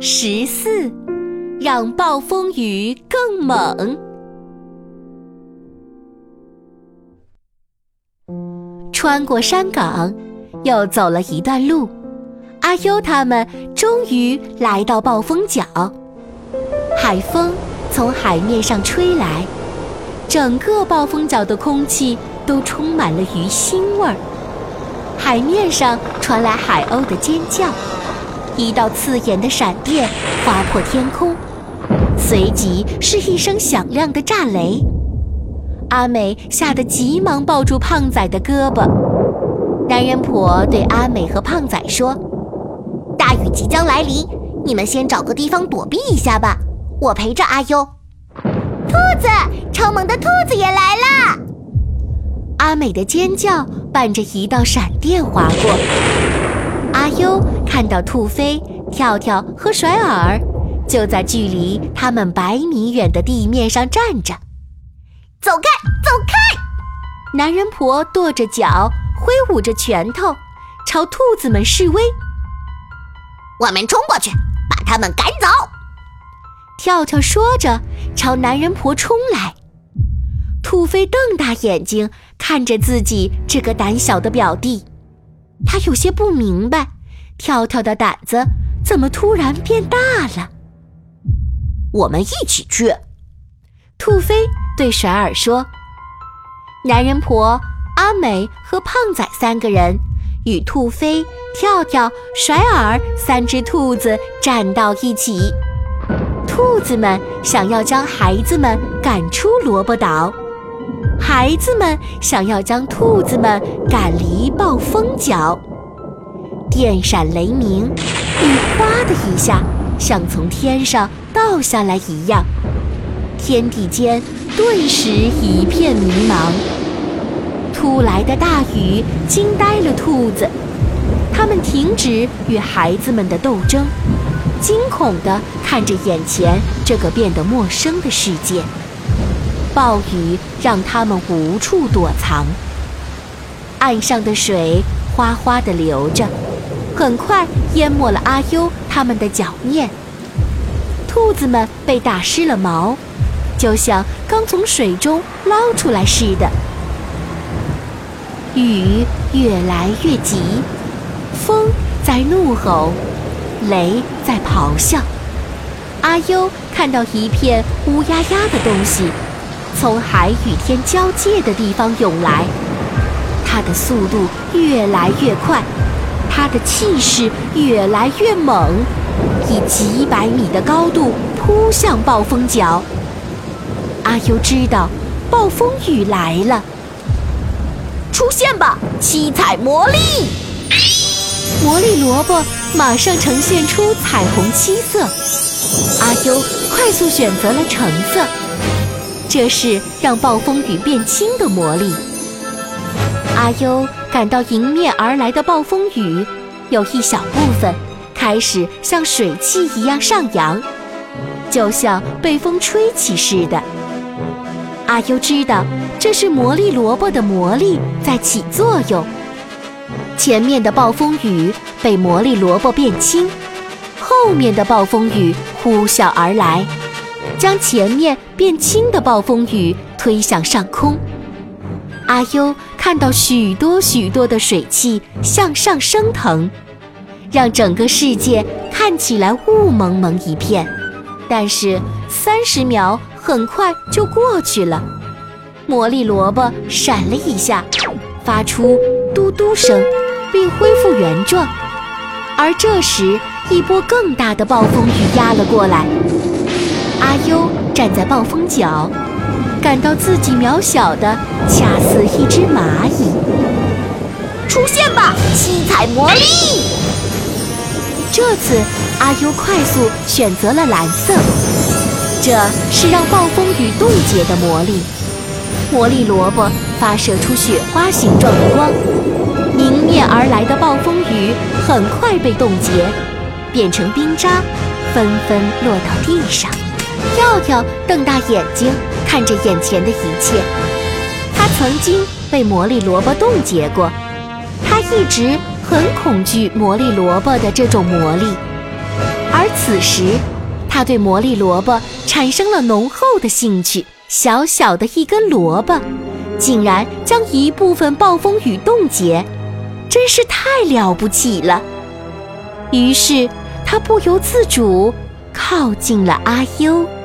十四，让暴风雨更猛。穿过山岗，又走了一段路，阿优他们终于来到暴风角。海风从海面上吹来，整个暴风角的空气都充满了鱼腥味儿。海面上传来海鸥的尖叫。一道刺眼的闪电划破天空，随即是一声响亮的炸雷。阿美吓得急忙抱住胖仔的胳膊。男人婆对阿美和胖仔说：“大雨即将来临，你们先找个地方躲避一下吧，我陪着阿优。”兔子，超萌的兔子也来了！阿美的尖叫伴着一道闪电划过。阿优看到兔飞、跳跳和甩耳，就在距离他们百米远的地面上站着。走开，走开！男人婆跺着脚，挥舞着拳头，朝兔子们示威。我们冲过去，把他们赶走！跳跳说着，朝男人婆冲来。兔飞瞪大眼睛看着自己这个胆小的表弟。他有些不明白，跳跳的胆子怎么突然变大了。我们一起去。兔飞对甩耳说：“男人婆、阿美和胖仔三个人与兔飞、跳跳、甩耳三只兔子站到一起。兔子们想要将孩子们赶出萝卜岛。”孩子们想要将兔子们赶离暴风角，电闪雷鸣，雨哗的一下，像从天上倒下来一样，天地间顿时一片迷茫。突来的大雨惊呆了兔子，它们停止与孩子们的斗争，惊恐地看着眼前这个变得陌生的世界。暴雨让他们无处躲藏，岸上的水哗哗地流着，很快淹没了阿优他们的脚面。兔子们被打湿了毛，就像刚从水中捞出来似的。雨越来越急，风在怒吼，雷在咆哮。阿优看到一片乌压压的东西。从海与天交界的地方涌来，它的速度越来越快，它的气势越来越猛，以几百米的高度扑向暴风角。阿优知道暴风雨来了，出现吧，七彩魔力！魔力萝卜马上呈现出彩虹七色，阿优快速选择了橙色。这是让暴风雨变轻的魔力。阿优感到迎面而来的暴风雨，有一小部分开始像水汽一样上扬，就像被风吹起似的。阿优知道这是魔力萝卜的魔力在起作用。前面的暴风雨被魔力萝卜变轻，后面的暴风雨呼啸而来。将前面变轻的暴风雨推向上空，阿优看到许多许多的水汽向上升腾，让整个世界看起来雾蒙蒙一片。但是三十秒很快就过去了，魔力萝卜闪了一下，发出嘟嘟声，并恢复原状。而这时，一波更大的暴风雨压了过来。阿优站在暴风角，感到自己渺小的恰似一只蚂蚁。出现吧，七彩魔力！这次阿优快速选择了蓝色，这是让暴风雨冻结的魔力。魔力萝卜发射出雪花形状的光，迎面而来的暴风雨很快被冻结，变成冰渣，纷纷落到地上。跳跳瞪大眼睛看着眼前的一切，他曾经被魔力萝卜冻结过，他一直很恐惧魔力萝卜的这种魔力。而此时，他对魔力萝卜产生了浓厚的兴趣。小小的一根萝卜，竟然将一部分暴风雨冻结，真是太了不起了。于是，他不由自主靠近了阿优。